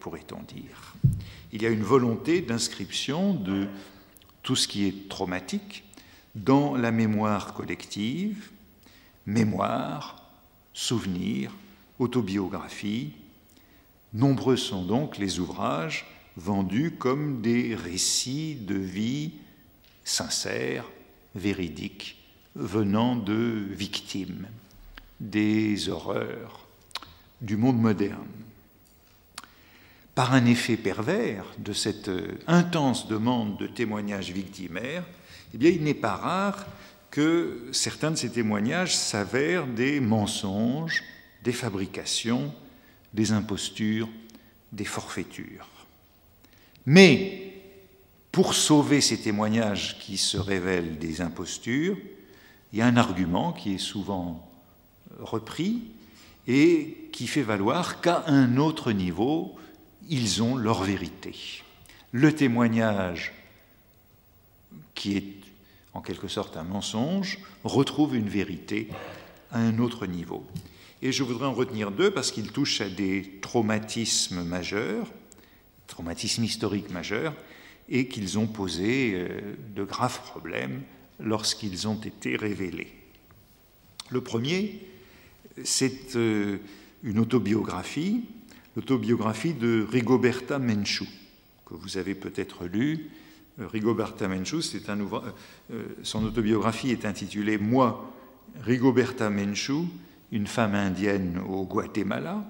pourrait-on dire. Il y a une volonté d'inscription de tout ce qui est traumatique dans la mémoire collective, mémoire, souvenir, autobiographie. Nombreux sont donc les ouvrages vendus comme des récits de vie sincères, véridiques, venant de victimes des horreurs du monde moderne. Par un effet pervers de cette intense demande de témoignages victimaires, eh il n'est pas rare que certains de ces témoignages s'avèrent des mensonges, des fabrications, des impostures, des forfaitures. Mais pour sauver ces témoignages qui se révèlent des impostures, il y a un argument qui est souvent repris et qui fait valoir qu'à un autre niveau, ils ont leur vérité. Le témoignage qui est en quelque sorte un mensonge, retrouve une vérité à un autre niveau. Et je voudrais en retenir deux parce qu'ils touchent à des traumatismes majeurs, traumatismes historiques majeurs, et qu'ils ont posé euh, de graves problèmes lorsqu'ils ont été révélés. Le premier, c'est euh, une autobiographie, l'autobiographie de Rigoberta Menchú, que vous avez peut-être lu, Rigoberta un euh, euh, son autobiographie est intitulée Moi, Rigoberta Menchú, une femme indienne au Guatemala.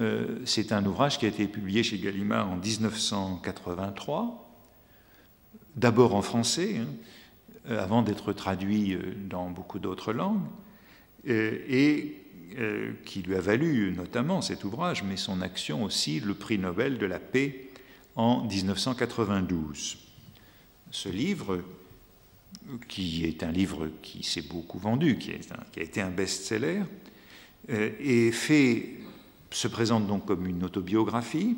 Euh, c'est un ouvrage qui a été publié chez Gallimard en 1983, d'abord en français, hein, avant d'être traduit dans beaucoup d'autres langues, et qui lui a valu notamment cet ouvrage, mais son action aussi, le prix Nobel de la paix en 1992. Ce livre, qui est un livre qui s'est beaucoup vendu, qui, a été un best-seller, euh, fait, se présente donc comme une autobiographie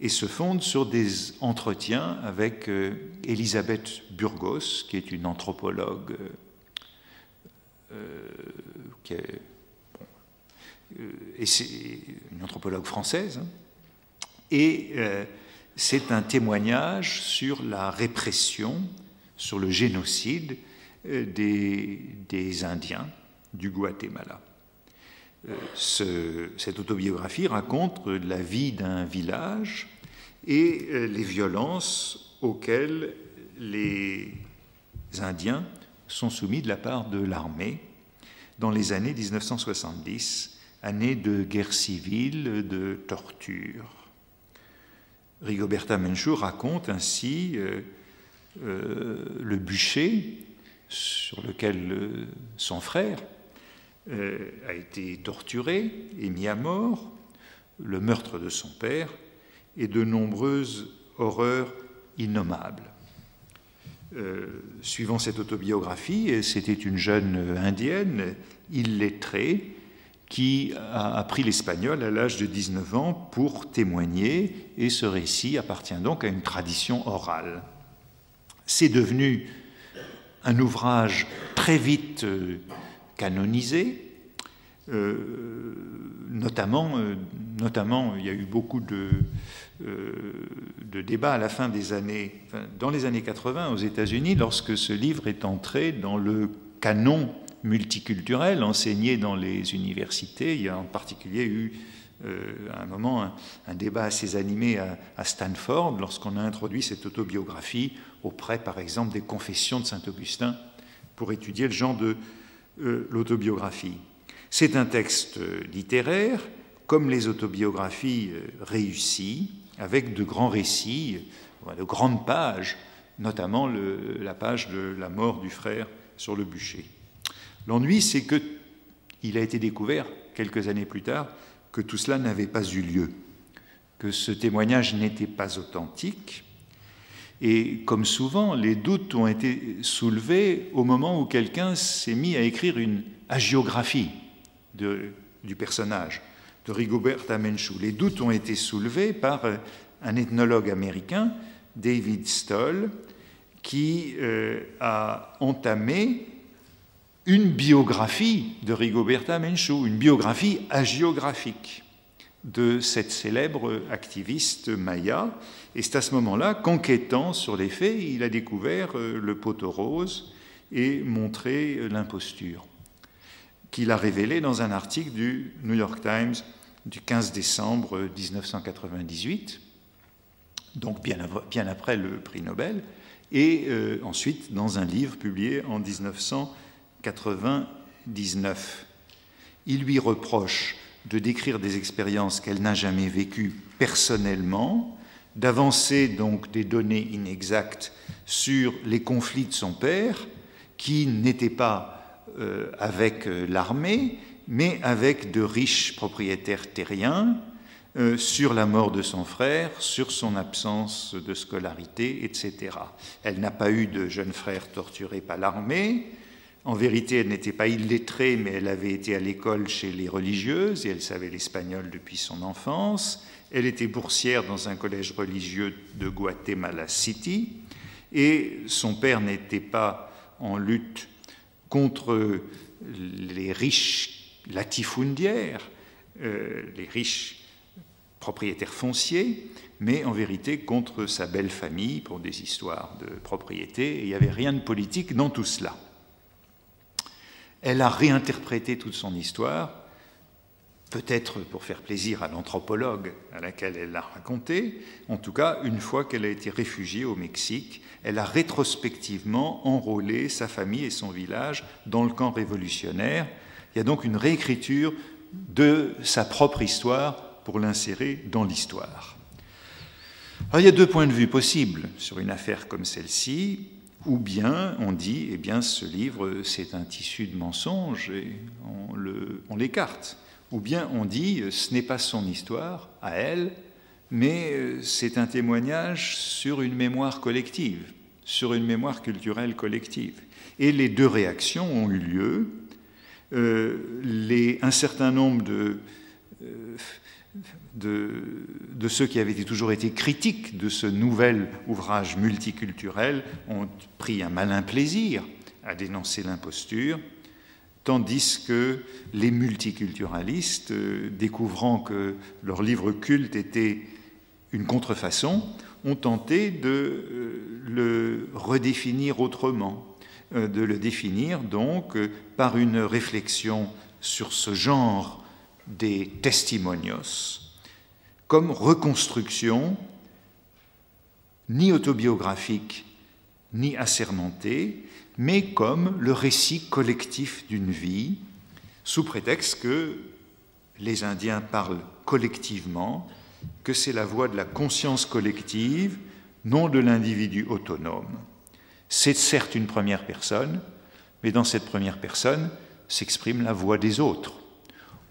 et se fonde sur des entretiens avec euh, Elisabeth Burgos, qui est une anthropologue euh, une anthropologue française, hein, et c'est un témoignage sur la répression, sur le génocide euh, des, Indiens du Guatemala. Euh, cette autobiographie raconte la vie d'un village et euh, les violences auxquelles les Indiens sont soumis de la part de l'armée dans les années 1970, années de guerre civile, de torture. Rigoberta Menchú raconte ainsi euh, euh, le bûcher sur lequel euh, son frère a été torturé et mis à mort, le meurtre de son père et de nombreuses horreurs innommables. Suivant cette autobiographie, c'était une jeune indienne illettrée qui a appris l'espagnol à l'âge de 19 ans pour témoigner, et ce récit appartient donc à une tradition orale. C'est devenu un ouvrage très vite euh, canonisé, euh, notamment, euh, notamment, il y a eu beaucoup de, débats à la fin des années, dans les années 80 aux États-Unis, lorsque ce livre est entré dans le canon multiculturel enseigné dans les universités. Il y a en particulier eu à un moment un, débat assez animé à, Stanford lorsqu'on a introduit cette autobiographie auprès, par exemple, des confessions de Saint-Augustin pour étudier le genre de euh, l'autobiographie. C'est un texte littéraire, comme les autobiographies euh, réussies, avec de grands récits, de grandes pages, notamment la page de la mort du frère sur le bûcher. L'ennui, c'est que il a été découvert quelques années plus tard que tout cela n'avait pas eu lieu, que ce témoignage n'était pas authentique, et comme souvent, les doutes ont été soulevés au moment où quelqu'un s'est mis à écrire une hagiographie du personnage de Rigoberta Menchú. Les doutes ont été soulevés par euh, un ethnologue américain, David Stoll, qui euh, a entamé une biographie de Rigoberta Menchú, une biographie hagiographique de cette célèbre activiste maya. Et c'est à ce moment-là qu'enquêtant sur les faits, il a découvert euh, le poteau rose et montré euh, l'imposture, qu'il a révélé dans un article du New York Times du 15 décembre 1998, donc bien, après le prix Nobel, et euh, ensuite dans un livre publié en 1999. Il lui reproche de décrire des expériences qu'elle n'a jamais vécues personnellement, d'avancer donc des données inexactes sur les conflits de son père, qui n'étaient pas euh, avec euh, l'armée, mais avec de riches propriétaires terriens, euh, sur la mort de son frère, sur son absence de scolarité, etc. Elle n'a pas eu de jeune frère torturé par l'armée, en vérité, elle n'était pas illettrée, mais elle avait été à l'école chez les religieuses et elle savait l'espagnol depuis son enfance. Elle était boursière dans un collège religieux de Guatemala City et son père n'était pas en lutte contre les riches latifundiaires, euh, les riches propriétaires fonciers, mais en vérité contre sa belle famille pour des histoires de propriété. Il n'y avait rien de politique dans tout cela. Elle a réinterprété toute son histoire, peut-être pour faire plaisir à l'anthropologue à laquelle elle l'a raconté, en tout cas, une fois qu'elle a été réfugiée au Mexique, elle a rétrospectivement enrôlé sa famille et son village dans le camp révolutionnaire. Il y a donc une réécriture de sa propre histoire pour l'insérer dans l'histoire. il y a deux points de vue possibles sur une affaire comme celle-ci. Ou bien on dit, eh bien, ce livre, c'est un tissu de mensonges et on l'écarte. Ou bien on dit, ce n'est pas son histoire à elle, mais c'est un témoignage sur une mémoire collective, sur une mémoire culturelle collective. Et les deux réactions ont eu lieu. Euh, un certain nombre de euh, de, ceux qui avaient toujours été critiques de ce nouvel ouvrage multiculturel ont pris un malin plaisir à dénoncer l'imposture, tandis que les multiculturalistes, euh, découvrant que leur livre culte était une contrefaçon, ont tenté de euh, le redéfinir autrement, euh, de le définir donc par une réflexion sur ce genre des testimonios comme reconstruction ni autobiographique ni assermentée, mais comme le récit collectif d'une vie, sous prétexte que les Indiens parlent collectivement, que c'est la voix de la conscience collective, non de l'individu autonome. C'est certes une première personne, mais dans cette première personne s'exprime la voix des autres.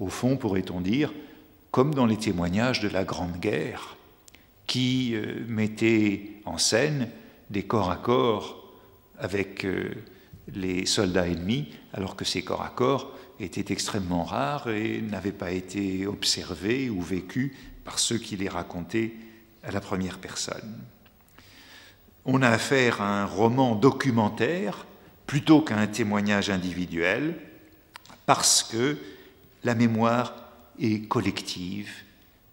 Au fond, pourrait-on dire, comme dans les témoignages de la Grande Guerre, qui mettaient en scène des corps à corps avec les soldats ennemis, alors que ces corps à corps étaient extrêmement rares et n'avaient pas été observés ou vécus par ceux qui les racontaient à la première personne. On a affaire à un roman documentaire plutôt qu'à un témoignage individuel, parce que la mémoire est collective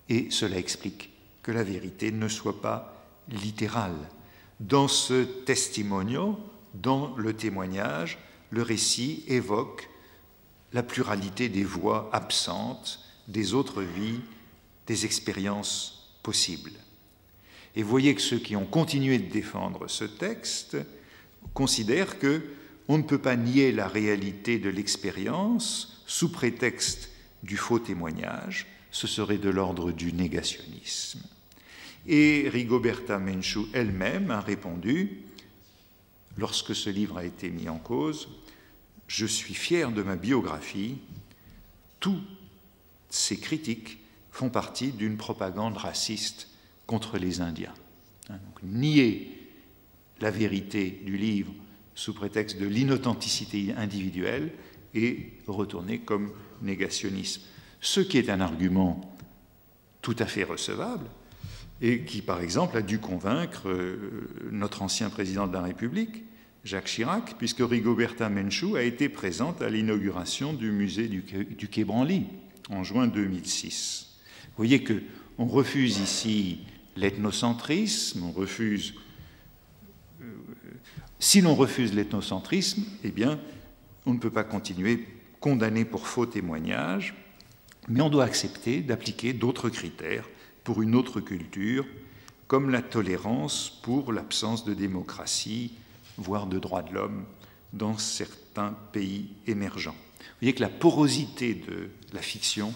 et cela explique que la vérité ne soit pas littérale. Dans ce testimonio, dans le témoignage, le récit évoque la pluralité des voix absentes, des autres vies, des expériences possibles. Et voyez que ceux qui ont continué de défendre ce texte considèrent que on ne peut pas nier la réalité de l'expérience sous prétexte du faux témoignage, ce serait de l'ordre du négationnisme. Et Rigoberta Menchú elle-même a répondu, lorsque ce livre a été mis en cause, je suis fier de ma biographie, toutes ces critiques font partie d'une propagande raciste contre les Indiens. Hein, nier la vérité du livre sous prétexte de l'inauthenticité individuelle et retourner comme négationnisme. Ce qui est un argument tout à fait recevable et qui, par exemple, a dû convaincre euh, notre ancien président de la République, Jacques Chirac, puisque Rigoberta Menchú a été présente à l'inauguration du musée du, Branly en juin 2006. Vous voyez que on refuse ici l'ethnocentrisme, on refuse. Euh, si l'on refuse l'ethnocentrisme, eh bien, on ne peut pas continuer condamné pour faux témoignage, mais on doit accepter d'appliquer d'autres critères pour une autre culture, comme la tolérance pour l'absence de démocratie, voire de droits de l'homme dans certains pays émergents. Vous voyez que la porosité de la fiction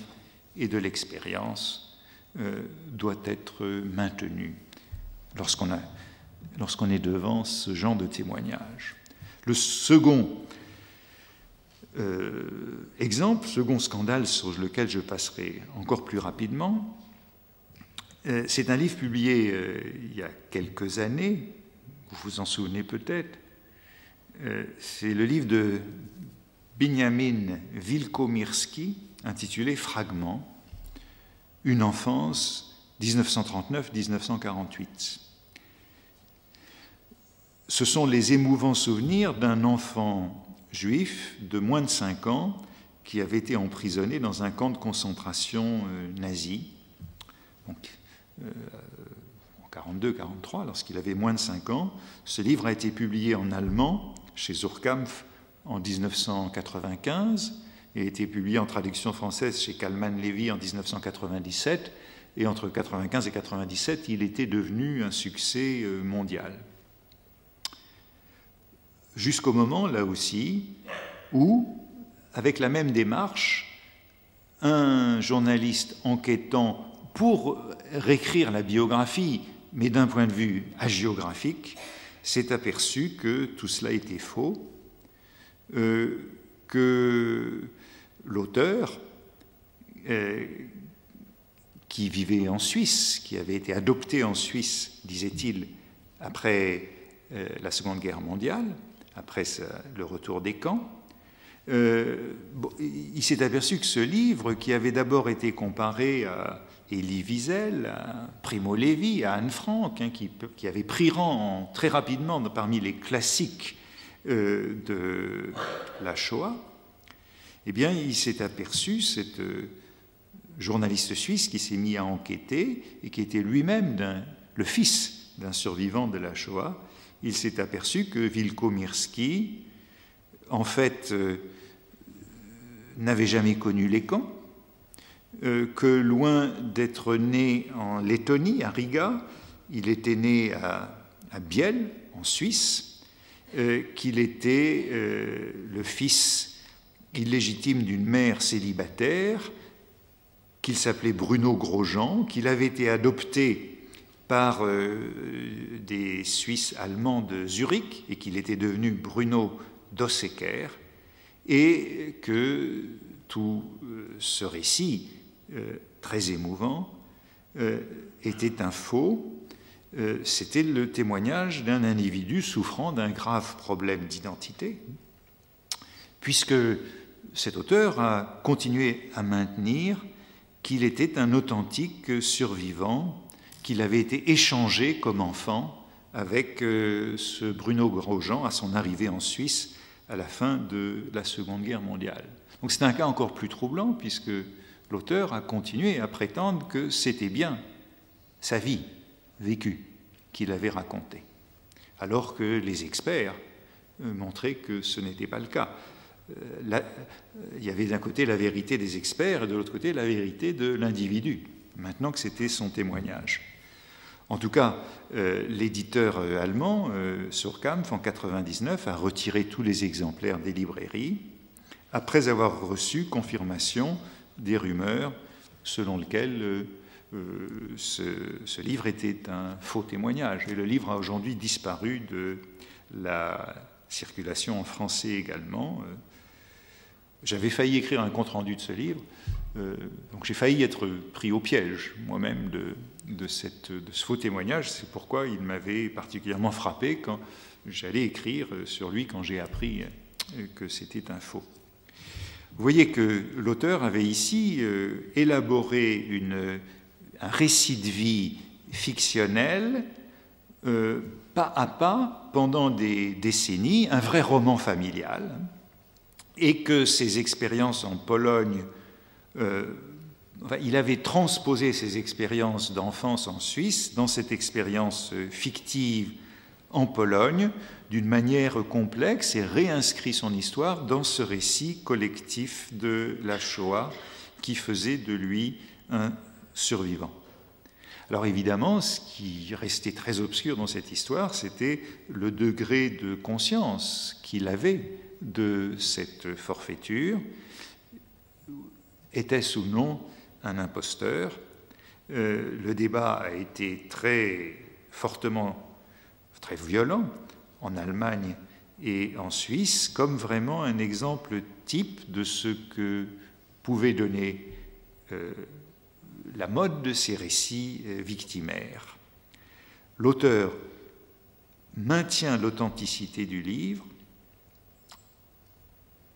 et de l'expérience euh, doit être maintenue lorsqu'on est devant ce genre de témoignage. Le second exemple, second scandale sur lequel je passerai encore plus rapidement, euh, c'est un livre publié il y a quelques années vous vous en souvenez peut-être, euh, c'est le livre de Benjamin Wilkomirski intitulé Fragments, une enfance 1939-1948. Ce sont les émouvants souvenirs d'un enfant juif de moins de 5 ans qui avait été emprisonné dans un camp de concentration euh, nazi. Donc, euh, 42-43, lorsqu'il avait moins de 5 ans. Ce livre a été publié en allemand chez Zurkampf en 1995 et a été publié en traduction française chez Kalman Levy en 1997. Et entre 1995 et 1997, il était devenu un succès euh, mondial. Jusqu'au moment, là aussi, où, avec la même démarche, un journaliste enquêtant pour réécrire la biographie mais d'un point de vue hagiographique, s'est aperçu que tout cela était faux, euh, que l'auteur, euh, qui vivait en Suisse, qui avait été adopté en Suisse, disait-il, après euh, la Seconde Guerre mondiale, après le retour des camps, il s'est aperçu que ce livre, qui avait d'abord été comparé à Elie Wiesel, à Primo Levi, à Anne Frank, hein, qui, qui, avait pris rang très rapidement parmi les classiques euh, de la Shoah, eh bien, il s'est aperçu, cette euh, journaliste suisse qui s'est mis à enquêter et qui était lui-même le fils d'un survivant de la Shoah, il s'est aperçu que Vilko Mirski, en fait, euh, n'avait jamais connu les camps, euh, que loin d'être né en Lettonie, à Riga, il était né à, Biel, en Suisse, euh, qu'il était le fils illégitime d'une mère célibataire, qu'il s'appelait Bruno Grosjean, qu'il avait été adopté par des Suisses allemands de Zurich et qu'il était devenu Bruno Dossecker, et que tout ce récit euh, très émouvant, était un faux. C'était le témoignage d'un individu souffrant d'un grave problème d'identité, puisque cet auteur a continué à maintenir qu'il était un authentique survivant, qu'il avait été échangé comme enfant avec euh, ce Bruno Grosjean à son arrivée en Suisse à la fin de la Seconde Guerre mondiale. Donc c'est un cas encore plus troublant puisque l'auteur a continué à prétendre que c'était bien sa vie vécue qu'il avait racontée, alors que les experts euh, montraient que ce n'était pas le cas. Euh, il y avait d'un côté la vérité des experts et de l'autre côté la vérité de l'individu, maintenant que c'était son témoignage. En tout cas, euh, l'éditeur euh, allemand, Surkampf, en 1999, a retiré tous les exemplaires des librairies après avoir reçu confirmation des rumeurs selon lesquelles ce, ce, livre était un faux témoignage. Et le livre a aujourd'hui disparu de la circulation en français également. J'avais failli écrire un compte-rendu de ce livre, euh, donc j'ai failli être pris au piège moi-même de, de, ce faux témoignage. C'est pourquoi il m'avait particulièrement frappé quand j'allais écrire sur lui quand j'ai appris euh, que c'était un faux. Vous voyez que l'auteur avait ici euh, élaboré une, un récit de vie fictionnel, pas à pas, pendant des décennies, un vrai roman familial et que ses expériences en Pologne, euh, il avait transposé ses expériences d'enfance en Suisse dans cette expérience euh, fictive en Pologne d'une manière complexe et réinscrit son histoire dans ce récit collectif de la Shoah qui faisait de lui un survivant. Alors évidemment, ce qui restait très obscur dans cette histoire, c'était le degré de conscience qu'il avait de cette forfaiture. Était-ce ou non un imposteur euh, Le débat a été très fortement, très violent en Allemagne et en Suisse, comme vraiment un exemple type de ce que pouvait donner euh, la mode de ces récits euh, victimaires. L'auteur maintient l'authenticité du livre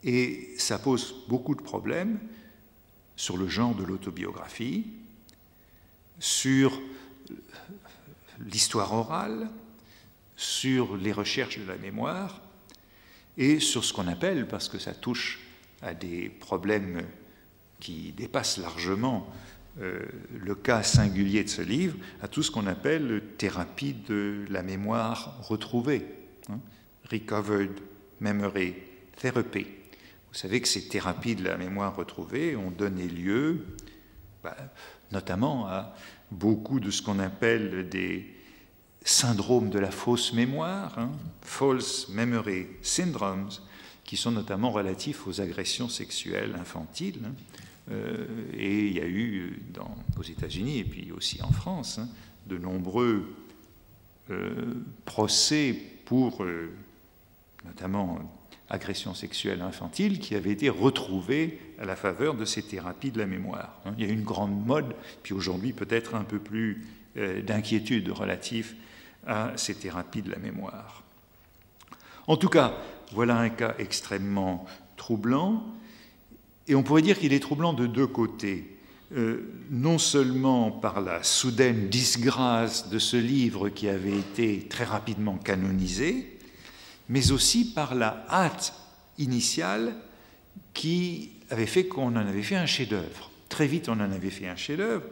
et ça pose beaucoup de problèmes sur le genre de l'autobiographie, sur l'histoire orale, sur les recherches de la mémoire et sur ce qu'on appelle, parce que ça touche à des problèmes qui dépassent largement euh, le cas singulier de ce livre, à tout ce qu'on appelle thérapie de la mémoire retrouvée, hein, recovered memory therapy. Vous savez que ces thérapies de la mémoire retrouvée ont donné lieu bah, notamment à beaucoup de ce qu'on appelle des syndromes de la fausse mémoire, hein, false memory syndromes, qui sont notamment relatifs aux agressions sexuelles infantiles. Hein. Euh, et il y a eu aux États-Unis et puis aussi en France hein, de nombreux euh, procès pour euh, notamment agression sexuelle infantile qui avait été retrouvée à la faveur de ces thérapies de la mémoire. Hein. Il y a une grande mode, puis aujourd'hui peut-être un peu plus euh, d'inquiétude relative à ces thérapies de la mémoire. En tout cas, voilà un cas extrêmement troublant, et on pourrait dire qu'il est troublant de deux côtés. Euh, non seulement par la soudaine disgrâce de ce livre qui avait été très rapidement canonisé, mais aussi par la hâte initiale qui avait fait qu'on en avait fait un chef-d'œuvre. Très vite, on en avait fait un chef-d'œuvre.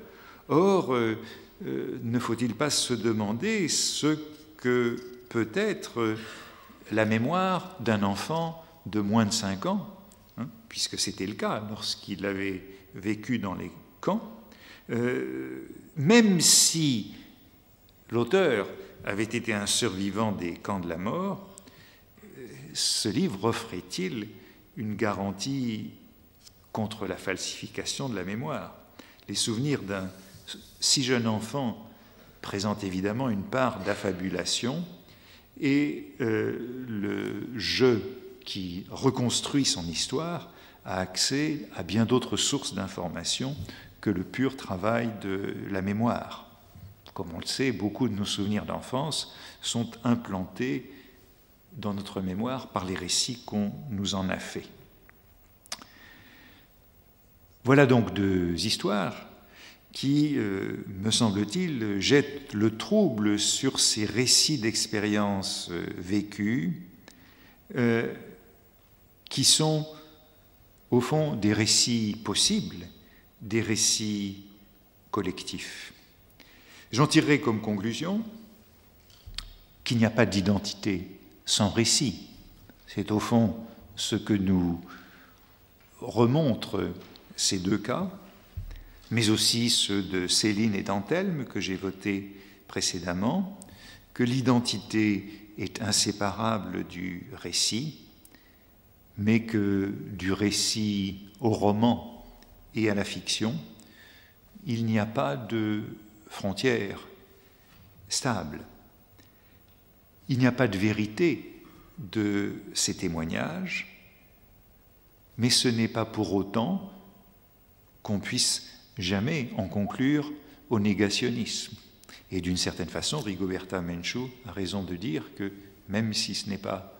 Or, euh, euh, ne faut-il pas se demander ce que peut être euh, la mémoire d'un enfant de moins de 5 ans, hein, puisque c'était le cas lorsqu'il avait vécu dans les camps, même si l'auteur avait été un survivant des camps de la mort, ce livre offrait-il une garantie contre la falsification de la mémoire? Les souvenirs d'un si jeune enfant présentent évidemment une part d'affabulation et euh, le jeu qui reconstruit son histoire a accès à bien d'autres sources d'informations que le pur travail de la mémoire. Comme on le sait, beaucoup de nos souvenirs d'enfance sont implantés dans notre mémoire par les récits qu'on nous en a faits. Voilà donc deux histoires qui, euh, me semble-t-il, jettent le trouble sur ces récits d'expériences euh, vécues, euh, qui sont au fond des récits possibles, des récits collectifs. J'en tirerai comme conclusion qu'il n'y a pas d'identité sans récit. C'est au fond ce que nous remontrent ces deux cas, mais aussi ceux de Céline et d'Antelme que j'ai votés précédemment, que l'identité est inséparable du récit, mais que du récit au roman et à la fiction, il n'y a pas de frontière stable. Il n'y a pas de vérité de ces témoignages, mais ce n'est pas pour autant qu'on puisse jamais en conclure au négationnisme. Et d'une certaine façon, Rigoberta Menchú a raison de dire que même si ce n'est pas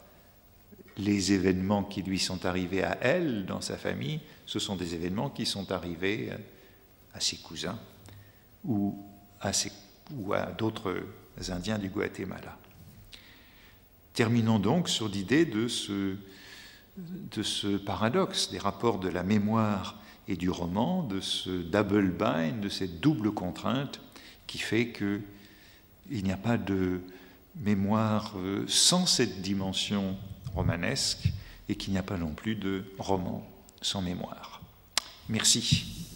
les événements qui lui sont arrivés à elle, dans sa famille, ce sont des événements qui sont arrivés à ses cousins ou à d'autres Indiens du Guatemala. Terminons donc sur l'idée de ce, paradoxe des rapports de la mémoire et du roman, de ce double bind, de cette double contrainte qui fait qu'il n'y a pas de mémoire euh, sans cette dimension romanesque et qu'il n'y a pas non plus de roman sans mémoire. Merci.